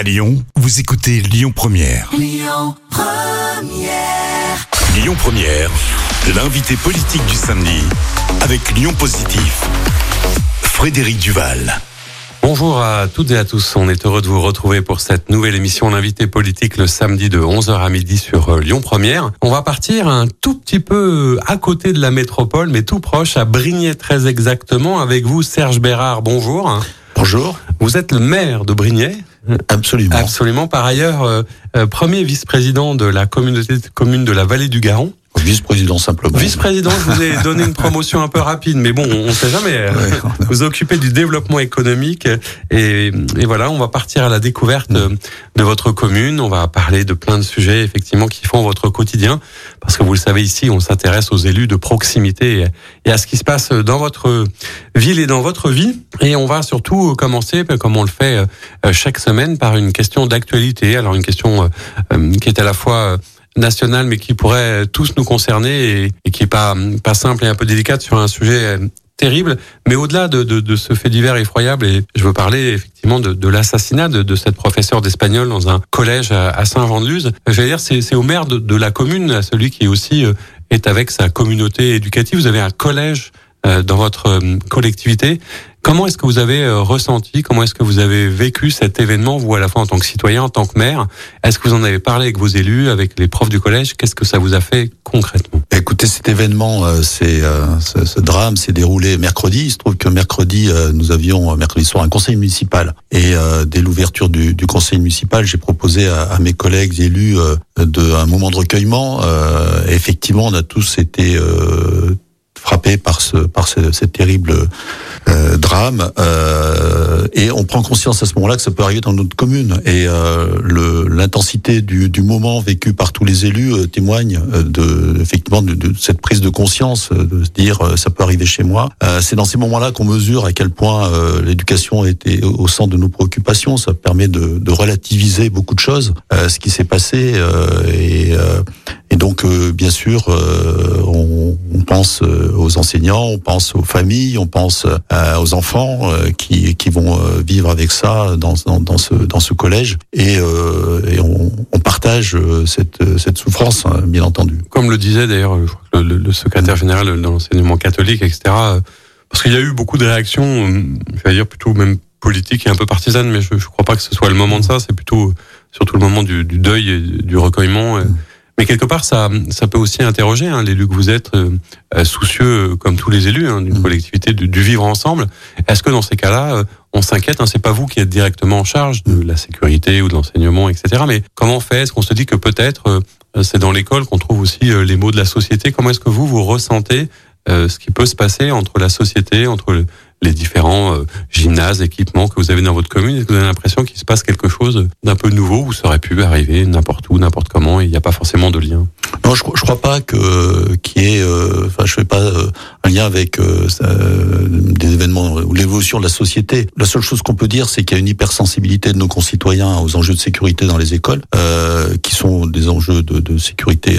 À Lyon, vous écoutez Lyon Première. Lyon Première. l'invité politique du samedi avec Lyon Positif. Frédéric Duval. Bonjour à toutes et à tous. On est heureux de vous retrouver pour cette nouvelle émission L'invité politique le samedi de 11h à midi sur euh, Lyon Première. On va partir un tout petit peu à côté de la métropole, mais tout proche, à Brignais très exactement, avec vous Serge Bérard. Bonjour. Bonjour. Vous êtes le maire de Brignais. Absolument. Absolument. Par ailleurs, euh, euh, premier vice-président de la communauté de communes de la vallée du Garon. Vice-président simplement. Vice-président, je vous ai donné une promotion un peu rapide, mais bon, on ne sait jamais. vous occupez du développement économique et, et, voilà, on va partir à la découverte de votre commune. On va parler de plein de sujets effectivement qui font votre quotidien, parce que vous le savez ici, on s'intéresse aux élus de proximité et à ce qui se passe dans votre ville et dans votre vie. Et on va surtout commencer, comme on le fait euh, chaque semaine, par une question d'actualité. Alors une question euh, qui est à la fois nationale, mais qui pourrait tous nous concerner et, qui est pas pas simple et un peu délicate sur un sujet terrible. Mais au-delà de, de, de, ce fait divers effroyable, et je veux parler effectivement de, de l'assassinat de, cette professeure d'espagnol dans un collège à, Saint-Jean-de-Luz. J'allais dire, c'est au maire de, la commune, à celui qui aussi euh, est avec sa communauté éducative. Vous avez un collège euh, dans votre euh, collectivité. Comment est-ce que vous avez euh, ressenti, comment est-ce que vous avez vécu cet événement, vous à la fois en tant que citoyen, en tant que maire? Est-ce que vous en avez parlé avec vos élus, avec les profs du collège? Qu'est-ce que ça vous a fait concrètement? Écoutez, cet événement, euh, c'est euh, ce, drame s'est déroulé mercredi. Il se trouve que mercredi, nous avions mercredi soir un conseil municipal et dès l'ouverture du, du, conseil municipal, j'ai proposé à, à, mes collègues élus de un moment de recueillement. effectivement, on a tous été frappé par ce par ce, cette terrible euh, drame euh, et on prend conscience à ce moment-là que ça peut arriver dans notre commune. Et euh, l'intensité du, du moment vécu par tous les élus euh, témoigne euh, de effectivement de, de, cette prise de conscience de se dire ça peut arriver chez moi. C'est dans ces moments-là qu'on mesure à quel point l'éducation était au centre de nos préoccupations. Ça permet de, de relativiser beaucoup de choses ce qui s'est passé et et donc, euh, bien sûr, euh, on, on, pense euh, aux enseignants, on pense aux familles, on pense aux enfants qui, qui vont vivre avec ça dans, dans, dans, ce, dans ce collège. Et, et on, on, partage cette, cette souffrance, hein, bien entendu. Comme le disait d'ailleurs le, le, secrétaire général de l'enseignement catholique, etc. Parce qu'il y a eu beaucoup de réactions, je vais dire plutôt même politiques et un peu partisanes, mais je ne crois pas que ce soit le moment de ça. C'est plutôt surtout le moment du, du deuil et du recueillement. Et, mais quelque part, ça, ça peut aussi interroger hein, l'élu que vous êtes, euh, euh, soucieux euh, comme tous les élus hein, d'une mmh. collectivité, du, vivre ensemble. Est-ce que dans ces cas-là, on s'inquiète hein, C'est pas vous qui êtes directement en charge de la sécurité ou de l'enseignement, etc. Mais comment on fait? Est-ce qu'on se dit que peut-être c'est dans l'école qu'on trouve aussi les mots de la société? Comment est-ce que vous vous ressentez ce qui peut se passer entre la société, entre les différents euh, gymnases, équipements que vous avez dans votre commune Est-ce que vous avez l'impression qu'il se passe quelque chose d'un peu nouveau où ça aurait pu arriver n'importe où, n'importe comment et il n'y a pas forcément de lien? Non, je, je crois pas que qu'il y ait, euh, enfin, je fais pas euh, un lien avec des événements ou l'évolution de la société. La seule chose qu'on peut dire, c'est qu'il y a une hypersensibilité de nos concitoyens aux enjeux de sécurité dans les écoles, qui sont des enjeux de, de sécurité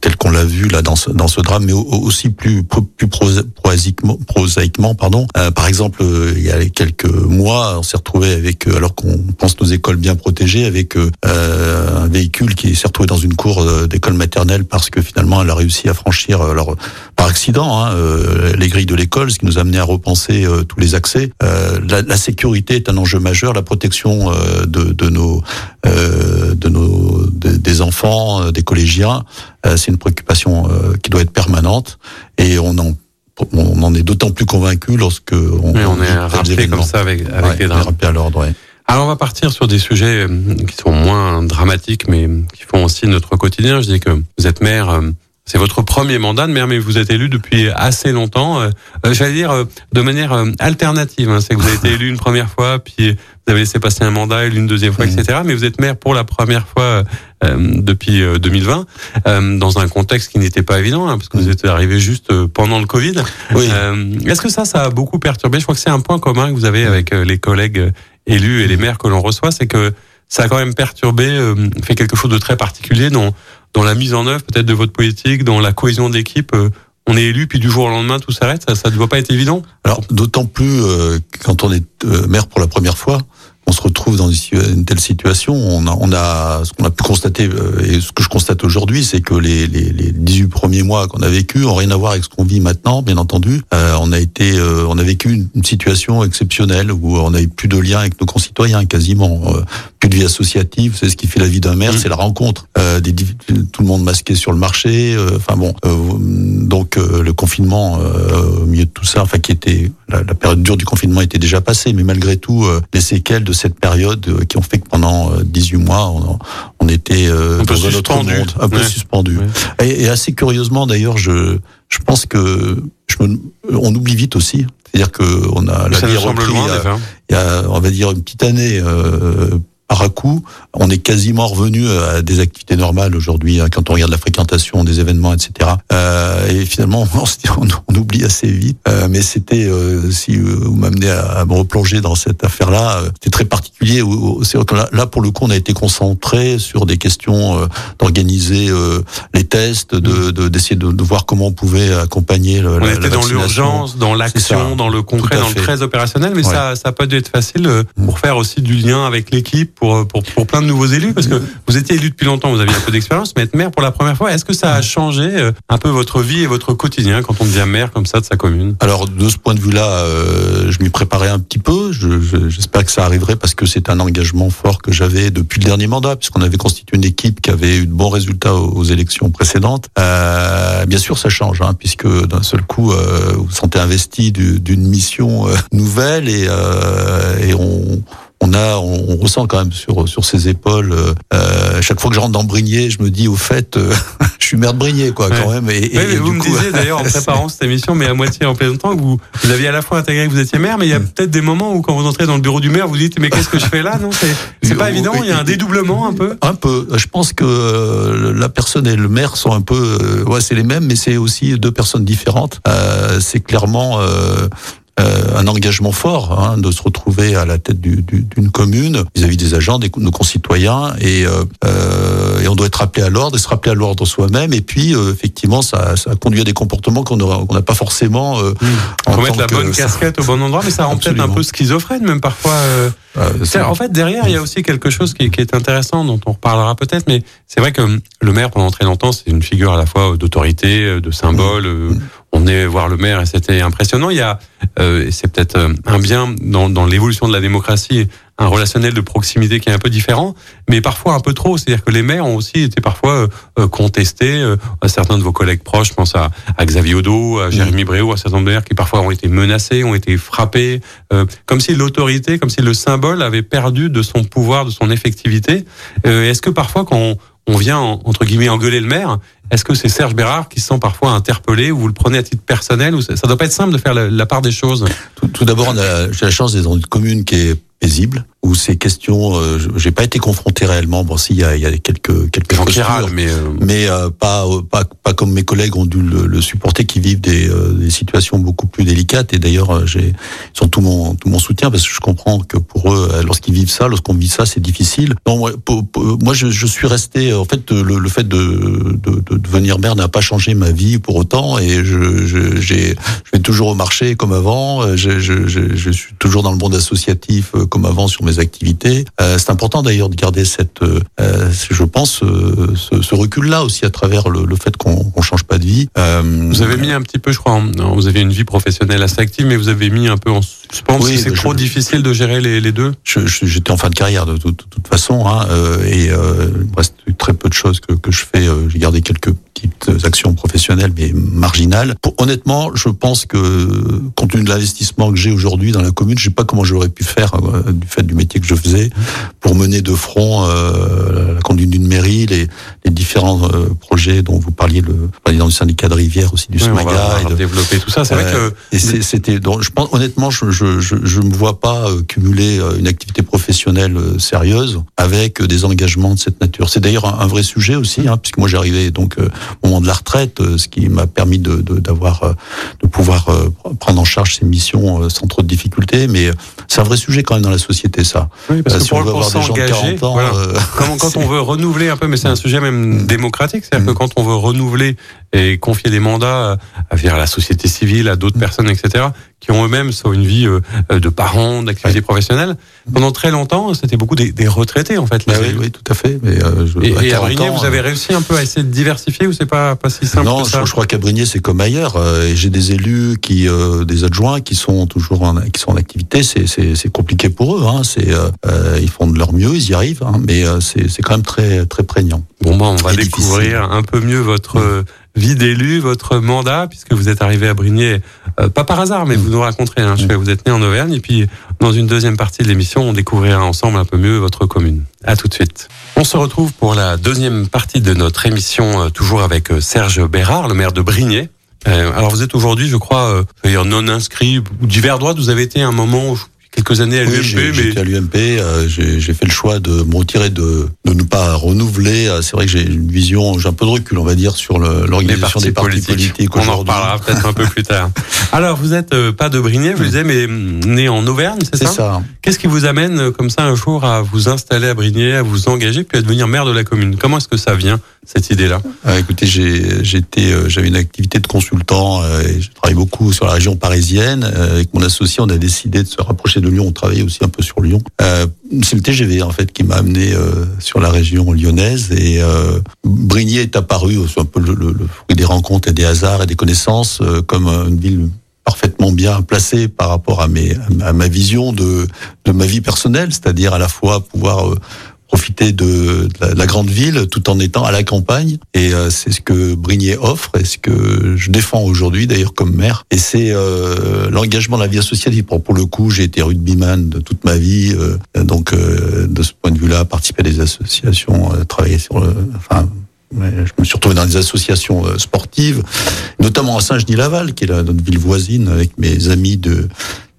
tels qu'on l'a vu là dans ce, dans ce drame, mais aussi plus plus prosaïquement, prosaïquement pardon. Euh, par exemple, euh, il y a quelques mois, on s'est retrouvé avec, euh, alors qu'on pense nos écoles bien protégées, avec un véhicule qui s'est retrouvé dans une cour d'école maternelle parce que finalement, elle a réussi à franchir, alors par accident, hein, les grilles de l'école, ce qui nous a amené à repenser tous les accès. La, la, sécurité est un enjeu majeur, la protection de, de, nos, de nos, des enfants, des collégiens, c'est une préoccupation qui doit être permanente et on en on en est d'autant plus convaincu lorsque on, on est rappelé comme ça avec, avec les drames. à l'ordre. Alors on va partir sur des sujets euh, qui sont moins dramatiques, mais qui font aussi notre quotidien. Je dis que vous êtes maire. Euh, c'est votre premier mandat de maire, mais vous êtes élu depuis assez longtemps. Euh, j'allais dire de manière alternative. Hein. C'est que vous avez été élu une première fois, puis vous avez laissé passer un mandat, une deuxième fois, etc. Mais vous êtes maire pour la première fois euh, depuis 2020, euh, euh, dans un contexte qui n'était pas évident, hein, parce que vous êtes arrivé juste pendant le Covid. Oui. Est-ce que ça, ça a beaucoup perturbé? Je crois que c'est un point commun que vous avez avec les collègues élus et les maires que l'on reçoit, c'est que ça a quand même perturbé, fait quelque chose de très particulier dans, dans la mise en œuvre peut-être de votre politique, dans la cohésion d'équipe on est élu, puis du jour au lendemain, tout s'arrête. Ça, ne doit pas être évident. Alors, d'autant plus euh, quand on est euh, maire pour la première fois, on se retrouve dans une telle situation. On a, on a ce qu'on a pu constater et ce que je constate aujourd'hui, c'est que les, les, les 18 premiers mois qu'on a vécu ont rien à voir avec ce qu'on vit maintenant, bien entendu. on a été, on a vécu une, situation exceptionnelle où on eu plus de liens avec nos concitoyens, quasiment de vie associative. C'est ce qui fait la vie d'un maire, mmh. c'est la rencontre. des, tout le monde masqué sur le marché. Enfin bon, donc le confinement au milieu de tout ça, enfin qui était la, période dure du confinement était déjà passée, mais malgré tout, euh, les séquelles de cette période euh, qui ont fait que pendant 18 euh, mois, on, on était dans un autre monde, un peu suspendu. Et, et, assez curieusement, d'ailleurs, je, je pense que je me, on oublie vite aussi. C'est-à-dire que on a la vie repris il, y a, on va dire une petite année euh, coup, on est quasiment revenu à des activités normales aujourd'hui hein, quand on regarde la fréquentation des événements, etc. Euh, et finalement, on, on, oublie assez vite. Euh, mais c'était, euh, si vous m'amenez à, me replonger dans cette affaire-là, euh, c'était très particulier. C'est là, là, pour le coup, on a été concentré sur des questions euh, d'organiser les tests, de d'essayer de, de, voir comment on pouvait accompagner. Le, on la, était dans l'urgence, dans l'action, dans le concret, dans le très opérationnel. Mais ça, ça a pas dû être facile pour faire aussi du lien avec l'équipe pour, pour, pour plein de nouveaux élus Parce que vous étiez élu depuis longtemps, vous aviez un peu d'expérience, mais être maire pour la première fois, est-ce que ça a changé euh, un peu votre vie et votre quotidien quand on devient maire comme ça de sa commune? Alors de ce point de vue-là, euh, je m'y préparais un petit peu. J'espère que ça arriverait parce que c'est un engagement fort que j'avais depuis le dernier mandat, puisqu'on avait constitué une équipe qui avait eu de bons résultats aux, élections précédentes. Euh, bien sûr, ça change, hein, puisque d'un seul coup, euh, vous vous sentez investi d'une mission nouvelle et, et on on a, on, ressent quand même sur sur ses épaules. Euh, euh chaque fois que je rentre dans Brigné, je me dis au fait, euh, je suis maire de Brigné, quoi, quand même. Et, vous me disiez d'ailleurs en préparant cette émission, mais à moitié en plaisantant, que vous, vous aviez à la fois intégré que vous étiez maire, mais il y a peut-être des moments où quand vous entrez dans le bureau du maire, vous dites mais qu'est-ce que je fais là? Non, c'est pas évident. Il y a un dédoublement un peu? Un peu. Je pense que euh, la personne et le maire sont un peu, ouais, c'est les mêmes, mais c'est aussi deux personnes différentes. c'est clairement euh, un engagement fort hein, de se retrouver à la tête d'une du, commune vis-à-vis des agents, des, nos concitoyens, et, euh, euh, et on doit être rappelé à l'ordre et se rappeler à l'ordre soi-même. Et puis, euh, effectivement, ça, ça conduit à des comportements qu'on n'a pas forcément. Euh, mmh. mettre la bonne casquette au bon endroit, mais ça rend peut-être un peu schizophrène, même parfois. Euh, en fait, derrière, il y a aussi quelque chose qui, qui est intéressant, dont on reparlera peut-être, mais c'est vrai que le maire, pendant très longtemps, c'est une figure à la fois d'autorité, de symbole. Mmh on est voir le maire et c'était impressionnant. Il y a, euh, c'est peut-être euh, un bien dans, dans l'évolution de la démocratie, un relationnel de proximité qui est un peu différent, mais parfois un peu trop. C'est-à-dire que les maires ont aussi été parfois euh, contestés. Euh, certains de vos collègues proches, je pense à, à Xavier Odo, à Jérémy Bréau, à certains maires qui parfois ont été menacés, ont été frappés, comme si l'autorité, comme si le symbole avait perdu de son pouvoir, de son effectivité. Est-ce que parfois quand on, on vient entre guillemets engueuler le maire, est-ce que c'est Serge Bérard qui se sent parfois interpellé ou vous le prenez à titre personnel ou ça, doit pas être simple de faire la, part des choses Tout, d'abord, j'ai la chance d'être dans une commune qui est paisible où ces questions, euh, j'ai pas été confronté réellement. Bon, si il y a, y a, quelques quelques gens mais euh, mais euh, pas, pas pas comme mes collègues ont dû le, supporter, qui vivent des, euh, des, situations beaucoup plus délicates. Et d'ailleurs, j'ai ils sont tout mon tout mon soutien parce que je comprends que pour eux, lorsqu'ils vivent ça, lorsqu'on vit ça, c'est difficile. Non, moi, moi je, je, suis resté. En fait, le, le fait de, de, de, devenir maire n'a pas changé ma vie pour autant. Et je je, j'ai, je vais toujours au marché comme avant. Je, je, je, suis toujours dans le monde associatif comme avant sur mes activités. Euh, c'est important d'ailleurs de garder cette, euh, je pense, euh, ce, ce recul-là aussi à travers le, le fait qu'on ne change pas de vie. vous avez mis un petit peu, je crois, vous avez une vie professionnelle assez active, mais vous avez mis un peu en suspens oui, c'est trop difficile de gérer les, les deux. J'étais en fin de carrière de, toute façon, hein, et il me reste très peu de choses que, que je fais. J'ai gardé quelques que petites actions professionnelles, mais marginales. Pour, honnêtement, je pense que compte tenu de l'investissement que j'ai aujourd'hui dans la commune, je sais pas comment j'aurais pu faire du fait du métier que je faisais pour mener de front euh, la conduite d'une mairie, les, les différents euh, projets dont vous parliez, le président du syndicat de rivière aussi du oui, SMAGA. et de, développer tout ça. C'est vrai euh, que et c'était donc je pense honnêtement, je je je, je me vois pas euh, cumuler euh, une activité professionnelle sérieuse avec des engagements de cette nature. C'est d'ailleurs un, un, vrai sujet aussi, hein, puisque moi j'arrivais donc au moment de la retraite, ce qui m'a permis de d'avoir de, de, pouvoir prendre en charge ces missions sans trop de difficultés. Mais c'est un vrai sujet quand même dans la société, ça. Oui, parce que pour, pour s'engager, voilà. euh, quand, quand on veut renouveler un peu, mais c'est un sujet même démocratique, c'est-à-dire que mm. quand on veut renouveler et confier des mandats à, à la société civile, à d'autres mm. personnes, etc., qui ont eux-mêmes soit une vie de parents, d'activité professionnelle. Pendant très longtemps, c'était beaucoup des, retraités en fait. Bah oui, oui, tout à fait. Mais je, et, à, Brigné, vous avez réussi un peu à essayer de diversifier ou c'est pas pas si simple Non, que ça je, crois qu'à Brigné c'est comme ailleurs. et j'ai des élus qui, des adjoints qui sont toujours en, qui sont en activité. C'est compliqué pour eux. Hein. C'est ils font de leur mieux, ils y arrivent, hein. mais c'est quand même très très prégnant. Bon, ben, on va découvrir un peu mieux votre euh, vie d'élu, votre mandat, puisque vous êtes arrivé à Brigné, euh, pas par hasard, mais vous nous raconterez. Hein, vous êtes né en Auvergne, et puis dans une deuxième partie de l'émission, on découvrira ensemble un peu mieux votre commune. À tout de suite. On se retrouve pour la deuxième partie de notre émission, euh, toujours avec Serge Bérard, le maire de Brigné. alors vous êtes aujourd'hui, je crois, non inscrit ou divers droits. Vous avez été un moment, quelques années à l'UMP. mais... J'étais à l'UMP, euh, j'ai fait le choix de me retirer, de, de ne pas renouveler. Euh, c'est vrai que j'ai une vision, j'ai un peu de recul, on va dire, sur l'organisation des partis politiques. on en reparlera peut-être un peu plus tard. Alors, vous êtes euh, pas de Brignais, vous disiez, mais mm, né en Auvergne, c'est ça C'est ça? Qu'est-ce qui vous amène comme ça un jour à vous installer à Brignais, à vous engager, puis à devenir maire de la commune? Comment est-ce que ça vient cette idée-là? Ah, Écoutez, j'avais une activité de consultant et je travaille beaucoup sur la région parisienne. avec mon associé, on a décidé de se rapprocher de Lyon. On travaillait aussi un peu sur Lyon. Euh, c'est le TGV en fait qui m'a amené euh, sur la région lyonnaise et euh, est apparu, c'est un peu le, fruit des rencontres et des hasards et des connaissances, comme une ville parfaitement bien placée par rapport à, mes, à ma vision de, de ma vie personnelle, c'est-à-dire à la fois pouvoir profiter de, la, grande ville tout en étant à la campagne. Et euh, c'est ce que Brigné offre et ce que je défends aujourd'hui d'ailleurs comme maire. Et c'est euh, l'engagement de la vie associative. Pour, pour le coup, j'ai été rugbyman de toute ma vie. Euh, donc de ce point de vue-là, participer à des associations, travailler sur le... Enfin, je me suis retrouvé dans des associations sportives, notamment à Saint-Genis-Laval, qui est notre ville voisine, avec mes amis de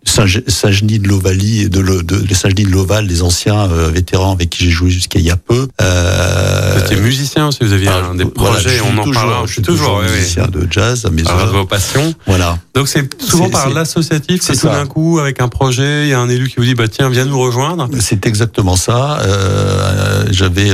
Saint-Genis de l'Ovalie, de, de, de Saint-Genis de l'Oval, les anciens euh, vétérans avec qui j'ai joué jusqu'à il y a peu. Euh, vous étiez musicien si vous aviez ah, un des projets, on en parle. Je suis toujours, musicien de jazz à mes heures. vos passions. Voilà. Donc c'est souvent par l'associatif c'est tout d'un coup avec un projet, il y a un élu qui vous dit bah tiens viens nous rejoindre. C'est exactement ça. Euh, J'avais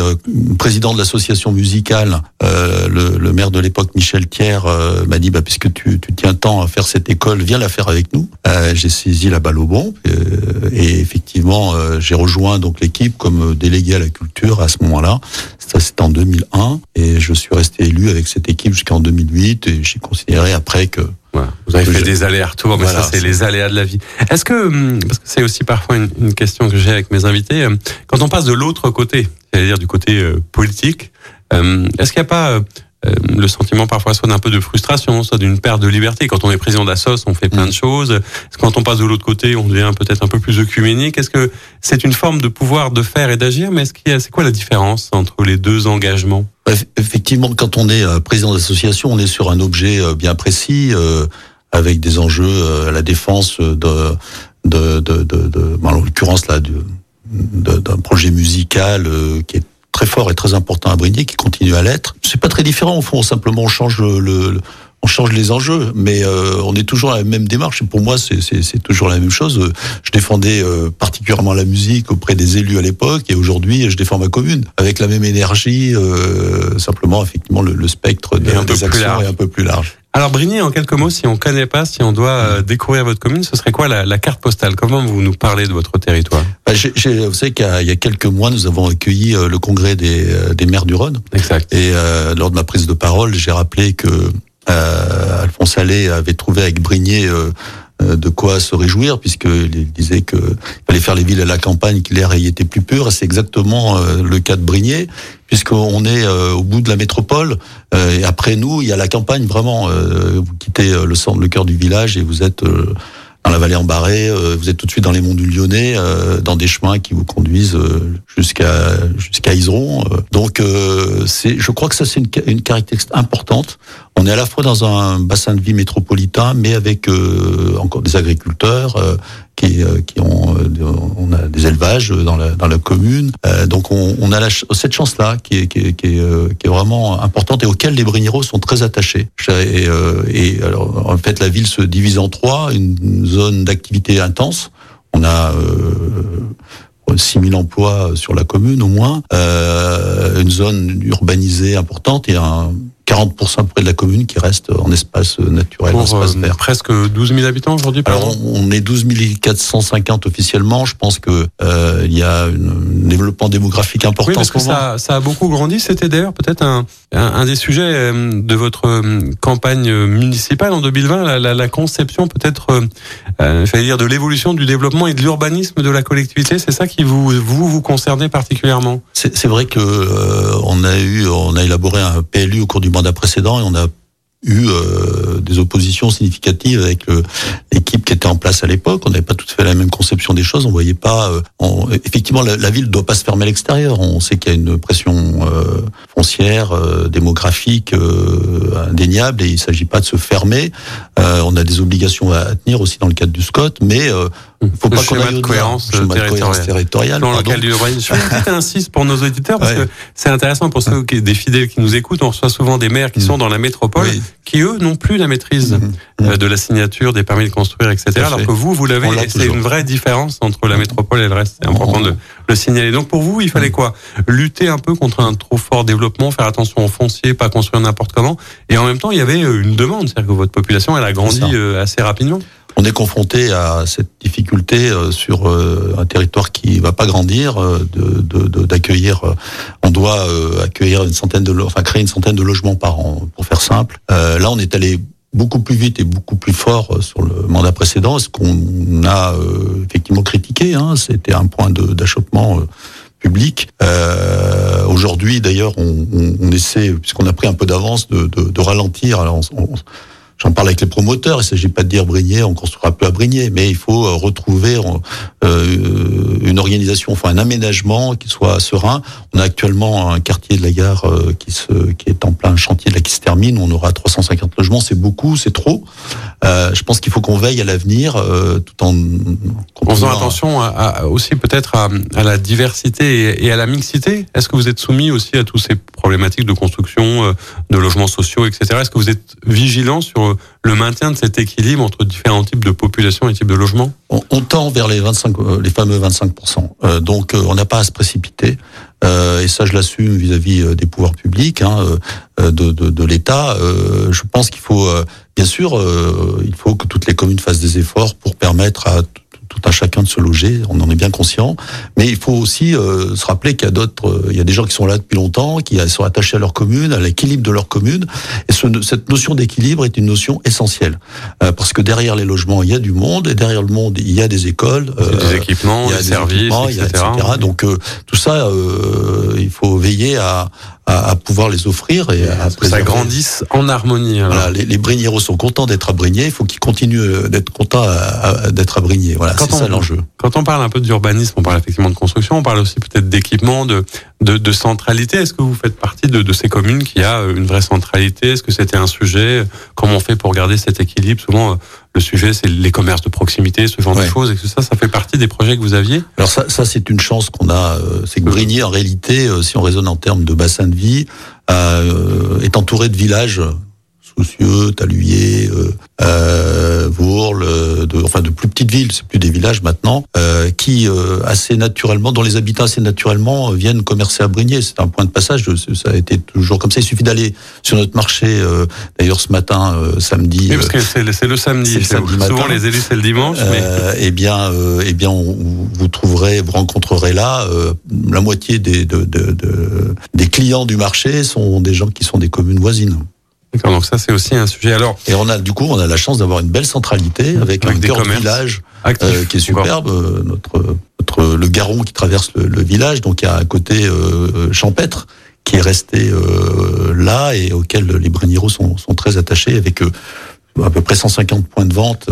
président de l'association musicale, le, le, maire de l'époque Michel Thiers m'a dit bah puisque tu, tu tiens tant à faire cette école, viens la faire avec nous. j'ai saisi la balle au bon. Euh, et effectivement, euh, j'ai rejoint donc l'équipe comme délégué à la culture à ce moment-là. Ça, c'était en 2001. Et je suis resté élu avec cette équipe jusqu'en 2008. Et j'ai considéré après que vous avez fait des allers-retours, mais ça, c'est les aléas de la vie. Est-ce que, hum, parce que c'est aussi parfois une, question que j'ai avec mes invités, hum, quand on passe de l'autre côté, c'est-à-dire du côté euh, politique, hum, est-ce qu'il n'y a pas le sentiment parfois soit d'un peu de frustration, soit d'une perte de liberté. Quand on est président d'Assos, on fait plein de mm. choses. Quand on passe de l'autre côté, on devient peut-être un peu plus œcuménique? Est-ce que c'est une forme de pouvoir de faire et d'agir Mais est-ce qu'il y a, c'est quoi la différence entre les deux engagements? Bah, Effectivement, quand on est euh, président d'association, on est sur un objet euh, bien précis, avec des enjeux à la défense de, de, de, de, de en l'occurrence là, d'un projet musical qui est très fort et très important à Brigny, qui continue à l'être. C'est pas très différent au fond. Simplement, on change le, on change les enjeux, mais euh, on est toujours à la même démarche. Et pour moi, c'est toujours la même chose. Je défendais euh, particulièrement la musique auprès des élus à l'époque, et aujourd'hui, je défends ma commune avec la même énergie. Euh, simplement, effectivement, le, spectre des actions est un peu plus large. Alors Brigny, en quelques mots, si on connaît pas, si on doit euh, découvrir votre commune, ce serait quoi la, la carte postale? Comment vous nous parlez de votre territoire? Bah, Vous savez qu'il y, a quelques mois, nous avons accueilli euh, le congrès des, euh, des maires du Rhône. Exact. Et lors de ma prise de parole, j'ai rappelé que Alphonse Allais avait trouvé avec Brigny de quoi se réjouir puisqu'il disait que fallait faire les villes à la campagne, que l'air y était plus pur. C'est exactement le cas de Brigné puisqu'on est euh, au bout de la métropole. Euh, et après nous, il y a la campagne vraiment. Euh, vous quittez le centre, le cœur du village et vous êtes dans la vallée en Barré, vous êtes tout de suite dans les monts du Lyonnais, dans des chemins qui vous conduisent jusqu'à jusqu'à Iseron. Donc c'est, je crois que ça c'est une, une caractéristique importante. On est à la fois dans un bassin de vie métropolitain, mais avec encore des agriculteurs, qui, euh, qui ont, euh, on a des élevages dans la, dans la commune. Euh, donc on, on a la, cette chance-là qui est, qui, est, qui, est, qui est vraiment importante et auquel les Brigneros sont très attachés. Et, et alors, en fait, la ville se divise en trois, une zone d'activité intense. On a euh, 6000 emplois sur la commune au moins, euh, une zone urbanisée importante et un 40% près de la commune qui reste en espace naturel, en espace vert. Presque 12 000 habitants aujourd'hui. Alors on, est 12 450 officiellement. Je pense que il y a un développement démographique important. Oui, parce que ça, ça, a beaucoup grandi. C'était d'ailleurs peut-être un, un, des sujets de votre campagne municipale en 2020, la, la, la conception peut-être, euh, dire, de l'évolution du développement et de l'urbanisme de la collectivité. C'est ça qui vous vous vous concernez particulièrement? C'est vrai que on a eu, on a élaboré un PLU au cours du mandat précédent et on a eu euh, des oppositions significatives avec l'équipe qui était en place à l'époque. On n'avait pas tout à fait la même conception des choses. On voyait pas. Euh, effectivement, la, la, ville ne doit pas se fermer à l'extérieur. On sait qu'il y a une pression euh, foncière, démographique indéniable, et il ne s'agit pas de se fermer. on a des obligations à tenir aussi dans le cadre du SCOT, mais il faut pas qu'on aille de cohérence, territoriale. territoriale. Dans le cadre du Je vais insiste pour nos auditeurs parce que c'est intéressant pour ceux qui, des fidèles qui nous écoutent. On reçoit souvent des maires qui sont dans la métropole, qui eux n'ont plus la maîtrise mhm. euh, de la signature, des permis de construire, etc. Alors que vous, vous l'avez. C'est une vraie différence entre la métropole et le reste. C'est important de le signaler. Donc pour vous, il fallait quoi? Lutter un peu contre un trop fort développement, faire attention aux fonciers, pas construire n'importe comment. Et en même temps, il y avait euh, une demande, c'est-à-dire que votre population, elle a grandi euh, assez rapidement on est confronté à cette difficulté euh, sur euh, un territoire qui va pas grandir, euh, de d'accueillir. On doit accueillir une centaine de, enfin créer une centaine de logements par an, pour faire simple. là, on est allé beaucoup plus vite et beaucoup plus fort sur le mandat précédent, ce qu'on a effectivement critiqué. Hein, C'était un point d'achoppement public. Aujourd'hui, d'ailleurs, on, on, essaie, puisqu'on a pris un peu d'avance, de, de, de, ralentir. Alors, on, J'en parle avec les promoteurs. Il ne s'agit pas de dire Brigné, on construira plus à Brigné, mais il faut euh, retrouver euh, une organisation, enfin un aménagement qui soit serein. On a actuellement un quartier de la gare euh, qui se, qui est en plein chantier là qui se termine. On aura 350 logements, c'est beaucoup, c'est trop. je pense qu'il faut qu'on veille à l'avenir, tout en en faisant attention à, aussi peut-être à, à, la diversité et, à la mixité. Est-ce que vous êtes soumis aussi à tous ces problématiques de construction, de logements sociaux, etc. Est-ce que vous êtes vigilant sur le maintien de cet équilibre entre différents types de populations et types de logements on, tend vers les 25, euh, les fameux 25%. Euh, donc euh, on n'a pas à se précipiter. et ça, je l'assume vis-à-vis des pouvoirs publics, hein, de l'État. je pense qu'il faut, bien sûr, il faut que toutes les communes fassent des efforts pour permettre à tout un chacun de se loger, on en est bien conscient. Mais il faut aussi euh, se rappeler qu'il y a d'autres, euh, il y a des gens qui sont là depuis longtemps, qui sont attachés à leur commune, à l'équilibre de leur commune. Et ce, cette notion d'équilibre est une notion essentielle. Euh, parce que derrière les logements, il y a du monde, et derrière le monde, il y a des écoles. des équipements, il y a des, services, etc. Donc tout ça, il faut veiller à, à, pouvoir les offrir et à que ça grandisse en harmonie. Voilà, les, les sont contents d'être à Brigné, il faut qu'ils continuent euh, d'être contents d'être à Brigné. Voilà, c'est ça l'enjeu. Quand on parle un peu d'urbanisme, on parle effectivement de construction, on parle aussi peut-être d'équipement, de, de, de, centralité. Est-ce que vous faites partie de, de, ces communes qui a euh, une vraie centralité? Est-ce que c'était un sujet? Comment on fait pour garder cet équilibre? Souvent, euh, le sujet, c'est les commerces de proximité, ce genre de choses. Et que ça, ça fait partie des projets que vous aviez Alors ça, ça c'est une chance qu'on a. Euh, c'est que Brigny, en réalité, euh, si on raisonne en termes de bassin de vie, euh, est entouré de villages Soucieux, Taluyer, euh, euh, Vourles, de, enfin de plus petites villes, c'est plus des villages maintenant, euh, qui euh, assez naturellement, dont les habitants assez naturellement viennent commercer à Brigné. C'est un point de passage. Ça a été toujours comme ça. Il suffit d'aller sur notre marché. D'ailleurs, ce matin, samedi. Oui, parce que c'est le, le, samedi. Le samedi Souvent, les élus c'est le dimanche. Mais... eh bien, eh bien, vous trouverez, vous rencontrerez là la moitié des, de, de, de, des clients du marché sont des gens qui sont des communes voisines. D'accord, donc ça c'est aussi un sujet. Alors et on a du coup on a la chance d'avoir une belle centralité avec, un cœur de village euh, qui est superbe. Euh, notre, notre le Garon qui traverse le, village, donc il y a un côté euh, champêtre qui est resté euh, là et auquel les Brigneros sont, sont très attachés avec à peu près 150 points de vente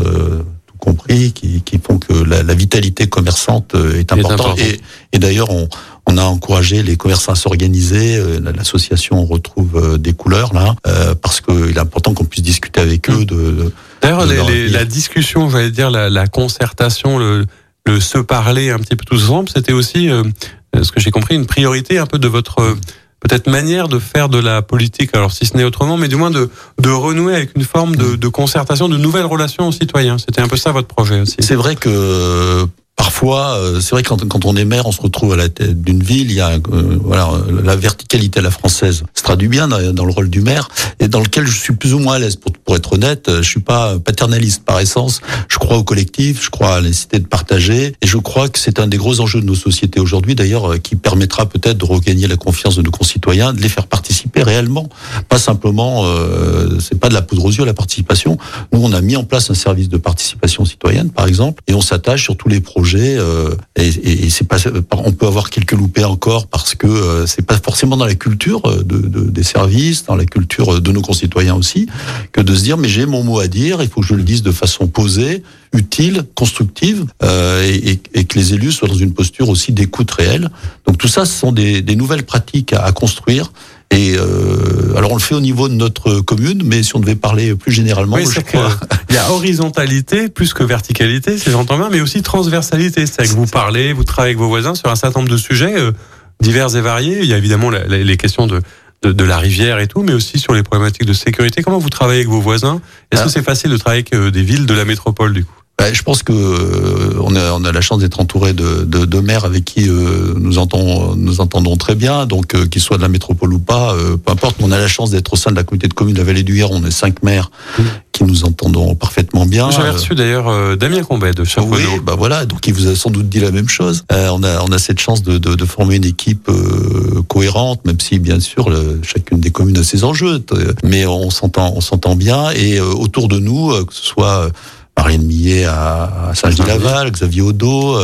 compris qui, qui font que la, la vitalité commerçante est importante. Et, et d'ailleurs on on a encouragé les commerçants à s'organiser. Euh, l'association retrouve euh, des couleurs là, euh, parce qu'il est important qu'on puisse discuter avec eux. De, D'ailleurs, la discussion, j'allais dire la, la concertation, le, le, se parler un petit peu tous ensemble, c'était aussi, ce que j'ai compris, une priorité un peu de votre peut-être manière de faire de la politique, alors si ce n'est autrement, mais du moins de, de renouer avec une forme de, de concertation, de nouvelles relations aux citoyens. C'était un peu ça votre projet aussi. C'est vrai que parfois, euh, c'est vrai que quand, on est maire, on se retrouve à la tête d'une ville. Il y a euh, voilà la verticalité à la française se traduit bien dans, le rôle du maire et dans lequel je suis plus ou moins à l'aise. Pour, pour être honnête, je suis pas paternaliste par essence. Je crois au collectif, je crois à la de partager et je crois que c'est un des gros enjeux de nos sociétés aujourd'hui, d'ailleurs, euh, qui permettra peut-être de regagner la confiance de nos concitoyens, de les faire participer réellement, pas simplement. Euh, c'est pas de la poudre aux yeux la participation. Nous, on a mis en place un service de participation citoyenne, par exemple, et on s'attache sur tous les projets. Euh, et, c'est pas, on peut avoir quelques loupés encore parce que euh, c'est pas forcément dans la culture de, des services, dans la culture de nos concitoyens aussi, que de se dire mais j'ai mon mot à dire, il faut que je le dise de façon posée, utile, constructive, euh, et, que les élus soient dans une posture aussi d'écoute réelle. Donc tout ça, ce sont des, nouvelles pratiques à construire. Et euh, alors on le fait au niveau de notre commune, mais si on devait parler plus généralement, oui, je crois... il y a horizontalité plus que verticalité, si j'entends bien, mais aussi transversalité. C'est que vous parlez, vous travaillez avec vos voisins sur un certain nombre de sujets euh, divers et variés. Il y a évidemment la, la, les questions de, de, de, la rivière et tout, mais aussi sur les problématiques de sécurité. Comment vous travaillez avec vos voisins? Est-ce ah. que c'est facile de travailler avec euh, des villes de la métropole du coup? Bah, je pense que euh, on, a, on a la chance d'être entouré de, de, de, maires avec qui euh, nous, entendons, nous entendons très bien, donc euh, qu'ils soient de la métropole ou pas, euh, peu importe. On a la chance d'être au sein de la communauté de communes de la Vallée du Hier. On est cinq maires mmh. qui nous entendons parfaitement bien. J'avais reçu d'ailleurs Damien Combet de Chaponneau. Oui, bah voilà, donc il vous a sans doute dit la même chose. on a on a cette chance de, de, de former une équipe cohérente, même si bien sûr le, chacune des communes a ses enjeux, mais on s'entend on s'entend bien et autour de nous, que ce soit Marianne Millet à, Saint-Gilles-Laval, Xavier Odo,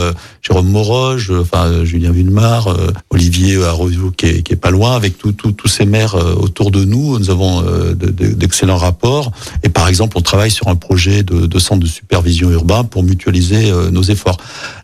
Jérôme Moroge, euh, enfin euh, Julien Villemar, Olivier Arroyo qui est, qui est pas loin, avec tous ces maires autour de nous, nous avons d'excellents rapports. Et par exemple, on travaille sur un projet de, de centre de supervision urbain pour mutualiser nos efforts.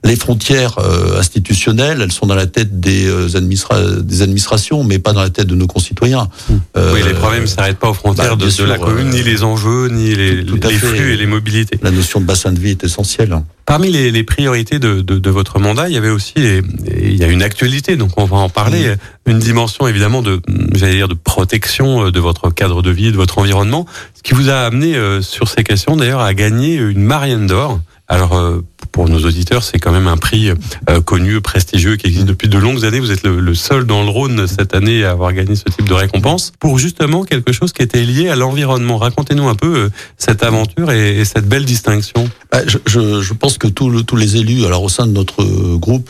Les frontières institutionnelles, elles sont dans la tête des, administra des administrations, mais pas dans la tête de nos concitoyens. oui, les problèmes ne s'arrêtent pas aux frontières bah, de, sûr, la commune, ni les enjeux, ni les, flux et les mobilités notion de bassin de vie est essentielle. Parmi les, les priorités de, de, de, votre mandat, il y avait aussi, il y a une actualité, donc on va en parler, mmh. une dimension évidemment de, j'allais dire, de protection euh, de votre cadre de vie, de votre environnement, ce qui vous a amené euh, sur ces questions d'ailleurs à gagner une Marianne d'or. Alors euh, pour nos auditeurs, c'est quand même un prix euh, connu, prestigieux, qui existe depuis de longues années. Vous êtes le, le, seul dans le Rhône cette année à avoir gagné ce type de récompense pour justement quelque chose qui était lié à l'environnement. Racontez-nous un peu euh, cette aventure et, et, cette belle distinction. Bah, je, je, je, pense que tous les élus, alors au sein de notre groupe,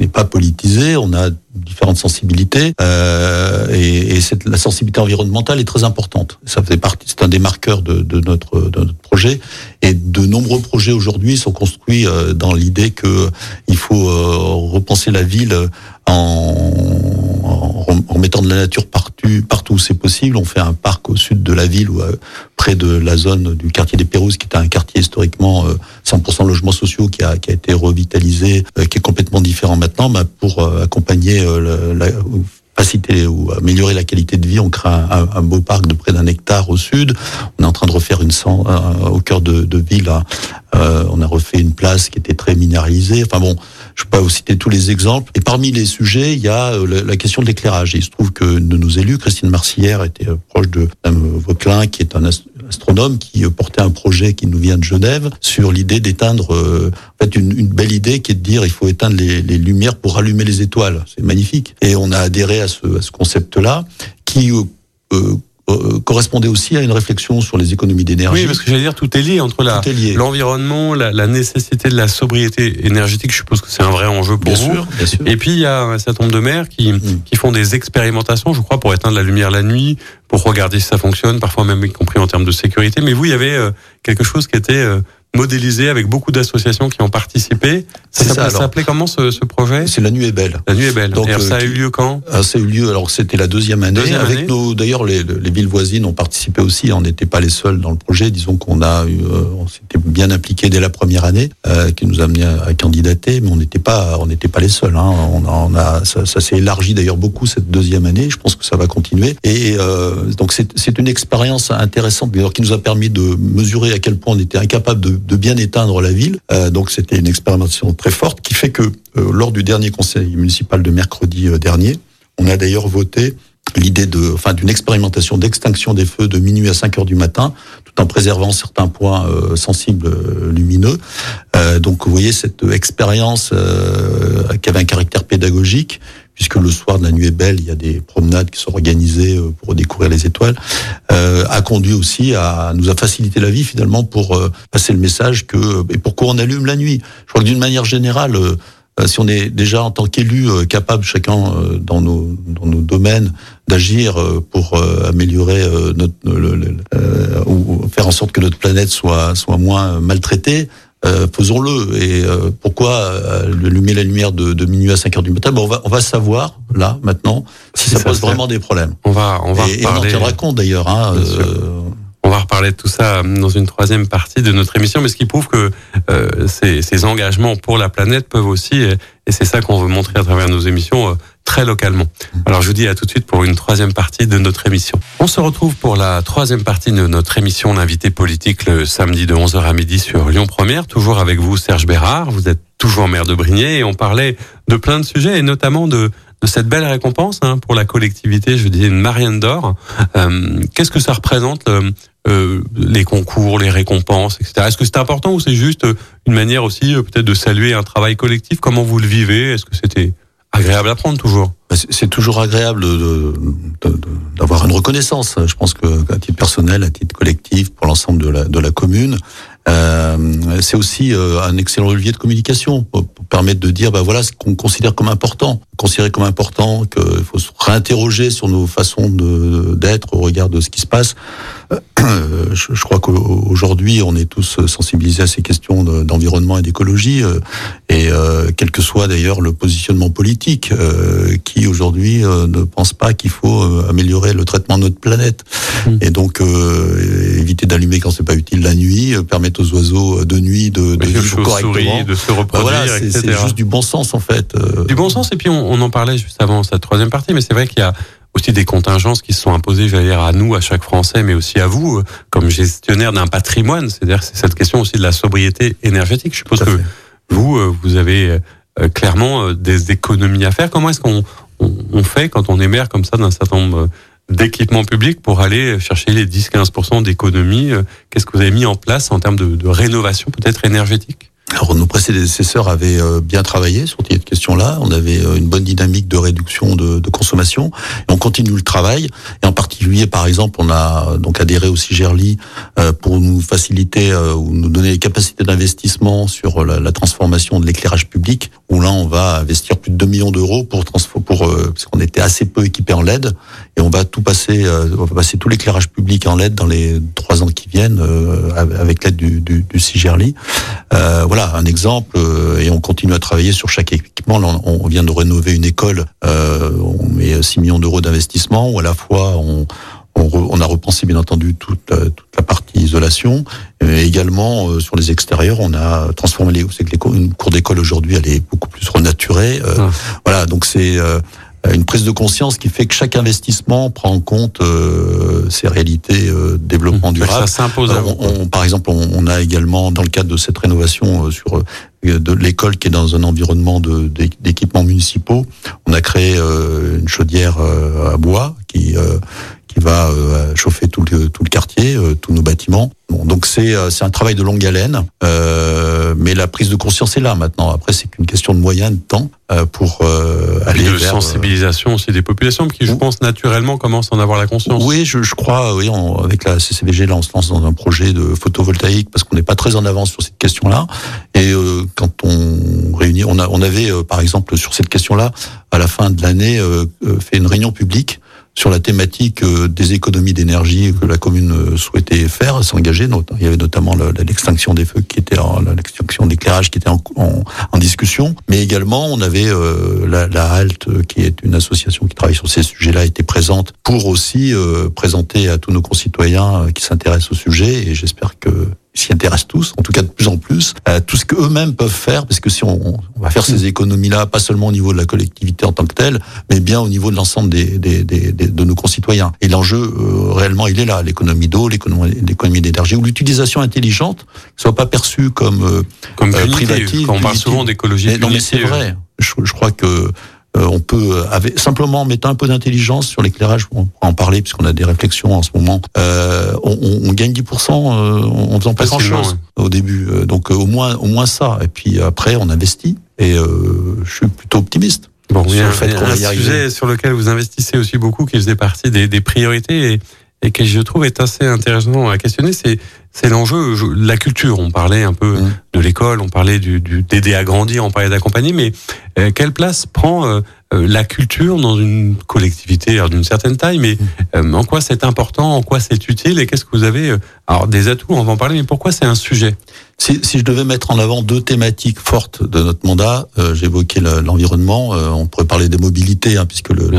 n'est pas politisé, on a différentes sensibilités euh, et, la sensibilité environnementale est très importante. Ça faisait partie, c'est un des marqueurs de, notre, projet et de nombreux projets aujourd'hui sont construits euh, dans l'idée que il faut euh, repenser la ville en, en, mettant de la nature partout, partout où c'est possible. On fait un parc au sud de la ville, ou euh, près de la zone du quartier des Pérouses, qui est un quartier historiquement 100% euh, logements sociaux, qui a, qui a été revitalisé, euh, qui est complètement différent maintenant, pour accompagner la, faciliter ou améliorer la qualité de vie. On crée un, beau parc de près d'un hectare au sud. On est en train de refaire une au cœur de, de ville. Euh, on a refait une place qui était très minéralisée. Enfin bon, je peux pas vous citer tous les exemples. Et parmi les sujets, il y a euh, la, question de l'éclairage. il se trouve que de nos élus, Christine Marcillère était euh, proche de Mme Vauclin, qui est un astronome qui portait un projet qui nous vient de Genève sur l'idée d'éteindre, en fait, une, belle idée qui est de dire il faut éteindre les, lumières pour allumer les étoiles. C'est magnifique. Et on a adhéré à ce, concept-là qui euh, euh, correspondait aussi à une réflexion sur les économies d'énergie. Oui, parce que j'allais dire tout est lié entre la l'environnement, la, la, nécessité de la sobriété énergétique. Je suppose que c'est un vrai enjeu pour bien vous. Sûr, bien sûr. Et puis il y a un certain nombre de maires qui mm. qui font des expérimentations, je crois, pour éteindre la lumière la nuit, pour regarder si ça fonctionne, parfois même y compris en termes de sécurité. Mais vous, il y avait euh, quelque chose qui était euh, modélisé avec beaucoup d'associations qui ont participé. Ça s'appelait comment ce, ce projet? C'est La Nuit est belle. La Nuit est belle. Donc, ça a eu lieu quand? Ah, Ça a eu lieu, alors c'était la deuxième année. Deuxième avec année. nos, d'ailleurs, les, les, villes voisines ont participé aussi. On n'était pas les seuls dans le projet. Disons qu'on a eu, euh, on s'était bien impliqué dès la première année, euh, qui nous a amené à, à, candidater, mais on n'était pas, on n'était pas les seuls. Hein. On a, on a, ça, ça s'est élargi d'ailleurs beaucoup cette deuxième année. Je pense que ça va continuer. Et euh, donc c'est une expérience intéressante, d'ailleurs, qui nous a permis de mesurer à quel point on était incapable de, de bien éteindre la ville. Euh, donc c'était une expérimentation très forte qui fait que euh, lors du dernier conseil municipal de mercredi euh, dernier, on a d'ailleurs voté l'idée de, enfin, d'une expérimentation d'extinction des feux de minuit à 5 heures du matin, tout en préservant certains points euh, sensibles euh, lumineux. Euh, donc, vous voyez cette expérience qui avait un caractère pédagogique, puisque le soir de la nuit est belle, il y a des promenades qui sont organisées pour découvrir les étoiles, a conduit aussi à nous a facilité la vie finalement pour passer le message que et pourquoi on allume la nuit. Je crois que d'une manière générale euh, si on est déjà en tant qu'élu euh, capable chacun euh, dans nos dans nos domaines d'agir pour améliorer notre ou faire en sorte que notre planète soit soit moins maltraitée, faisons-le. Et pourquoi allumer la lumière de, de, minuit à 5 heures du matin? Bon, on va on va savoir là maintenant si ça, pose vraiment des problèmes. On va on va et, et on en tiendra compte d'ailleurs. Hein, on va reparler de tout ça dans une troisième partie de notre émission, mais ce qui prouve que euh, ces, ces, engagements pour la planète peuvent aussi, et, c'est ça qu'on veut montrer à travers nos émissions, euh, très localement. Alors je vous dis à tout de suite pour une troisième partie de notre émission. On se retrouve pour la troisième partie de notre émission, l'invité politique, le samedi de 11h à midi sur Lyon Première, toujours avec vous Serge Bérard, vous êtes toujours maire de Brignais, et on parlait de plein de sujets, et notamment de de cette belle récompense hein, pour la collectivité, je dis une Marianne d'or. Euh, Qu'est-ce que ça représente euh, euh, les concours, les récompenses, etc. Est-ce que c'est important ou c'est juste une manière aussi euh, peut-être de saluer un travail collectif? Comment vous le vivez? Est-ce que c'était agréable à prendre toujours C'est toujours agréable d'avoir une reconnaissance. Je pense que à titre personnel, à titre collectif, pour l'ensemble de la, de la commune, c'est aussi un excellent levier de communication pour, permettre de dire, bah voilà, ce qu'on considère comme important, considérer comme important, qu'il faut se réinterroger sur nos façons d'être au regard de ce qui se passe. Euh, je, je, crois qu'aujourd'hui, on est tous sensibilisés à ces questions d'environnement et d'écologie, euh, et euh, quel que soit d'ailleurs le positionnement politique, qui aujourd'hui ne pense pas qu'il faut améliorer le traitement de notre planète, mmh. et donc éviter d'allumer quand c'est pas utile la nuit, permettre aux oiseaux de nuit de, de vivre correctement, de se reproduire, voilà, c'est juste du bon sens en fait. Du bon sens, et puis on, on en parlait juste avant cette troisième partie, mais c'est vrai qu'il y a aussi des contingences qui se sont imposées, j'allais dire, à nous, à chaque Français, mais aussi à vous, euh, comme gestionnaire d'un patrimoine. C'est-à-dire, c'est cette question aussi de la sobriété énergétique. Je suppose que vous, euh, vous avez euh, clairement des économies à faire. Comment est-ce qu'on on, fait quand on est maire comme ça d'un certain nombre d'équipements publics pour aller chercher les 10-15% d'économies Qu'est-ce que vous avez mis en place en termes de, de rénovation peut-être énergétique? Alors nos prédécesseurs avaient euh, bien travaillé sur cette question-là. On avait euh, une bonne dynamique de réduction de, de, consommation. Et on continue le travail. Et en particulier, par exemple, on a donc adhéré au CIGERLI euh, pour nous faciliter ou nous donner les capacités d'investissement sur la, transformation de l'éclairage public. Où là, on va investir plus de 2 millions d'euros pour pour parce qu'on était assez peu équipé en LED. Et on va tout passer, on va passer tout l'éclairage public en LED dans les trois ans qui viennent avec l'aide du, du, du CIGERLI. voilà voilà un exemple euh, et on continue à travailler sur chaque équipement. on, vient de rénover une école, euh, on met 6 millions d'euros d'investissement où à la fois on, on, a repensé bien entendu toute, toute la partie isolation, mais également euh, sur les extérieurs, on a transformé les, c'est que les, une cour d'école aujourd'hui, elle est beaucoup plus renaturée. Ah. Voilà, donc c'est une prise de conscience qui fait que chaque investissement prend en compte euh, ces réalités euh, de développement mmh. durable. Ça s'impose. On, par exemple, on, a également dans le cadre de cette rénovation euh, sur de l'école qui est dans un environnement d'équipements municipaux, on a créé une chaudière à bois qui qui va chauffer tout le, tout le quartier, tous nos bâtiments. donc c'est c'est un travail de longue haleine, mais la prise de conscience est là maintenant. Après, c'est qu'une question de moyens, de temps. Euh, pour euh, aller de sensibilisation aussi des populations qui, je pense, naturellement commencent à en avoir la conscience. Oui, je, je crois. Oui, avec la CCVG, là, on se lance dans un projet de photovoltaïque parce qu'on n'est pas très en avance sur cette question-là. Et euh, quand on réunit, on a, on avait, par exemple, sur cette question-là, à la fin de l'année, fait une réunion publique sur la thématique euh, des économies d'énergie que la commune euh, souhaitait faire, s'engager. Il y avait notamment l'extinction des feux qui était l'extinction d'éclairage qui était en, discussion, mais également on avait euh, la, la, HALT qui est une association qui travaille sur ces sujets-là était présente pour aussi présenter à tous nos concitoyens qui s'intéressent au sujet et j'espère que s'y intéressent tous, en tout cas de plus en plus, à tout ce qu'eux-mêmes peuvent faire, parce que si on, va faire ces économies-là, pas seulement au niveau de la collectivité en tant que telle, mais bien au niveau de l'ensemble des, des, des, de nos concitoyens. Et l'enjeu, euh, réellement, il est là, l'économie d'eau, l'économie d'énergie, ou l'utilisation intelligente, ne soit pas perçue comme, euh, comme euh, privative. On parle souvent d'écologie Non, mais c'est vrai. Je, je, crois que on peut, avec, simplement en mettant un peu d'intelligence sur l'éclairage, on pourra en parler puisqu'on a des réflexions en ce moment, on, on, gagne 10% en faisant pas grand-chose au début. Donc au moins, au moins ça. Et puis après, on investit. Et je suis plutôt optimiste. Bon, sur le fait qu'on va y arriver. sujet sur lequel vous investissez aussi beaucoup, qui faisait partie des, des priorités et, et que je trouve est assez intéressant à questionner, c'est c'est l'enjeu, la culture. On parlait un peu mmh. de l'école, on parlait du d'aider à grandir, on parlait d'accompagner, mais euh, quelle place prend euh, euh, la culture dans une collectivité d'une certaine taille, mais mmh. en quoi c'est important, en quoi c'est utile? Et qu'est-ce que vous avez alors des atouts, on va en parler, mais pourquoi c'est un sujet? Si, si, je devais mettre en avant deux thématiques fortes de notre mandat, euh, j'évoquais l'environnement, on pourrait parler des mobilités, hein, puisque le,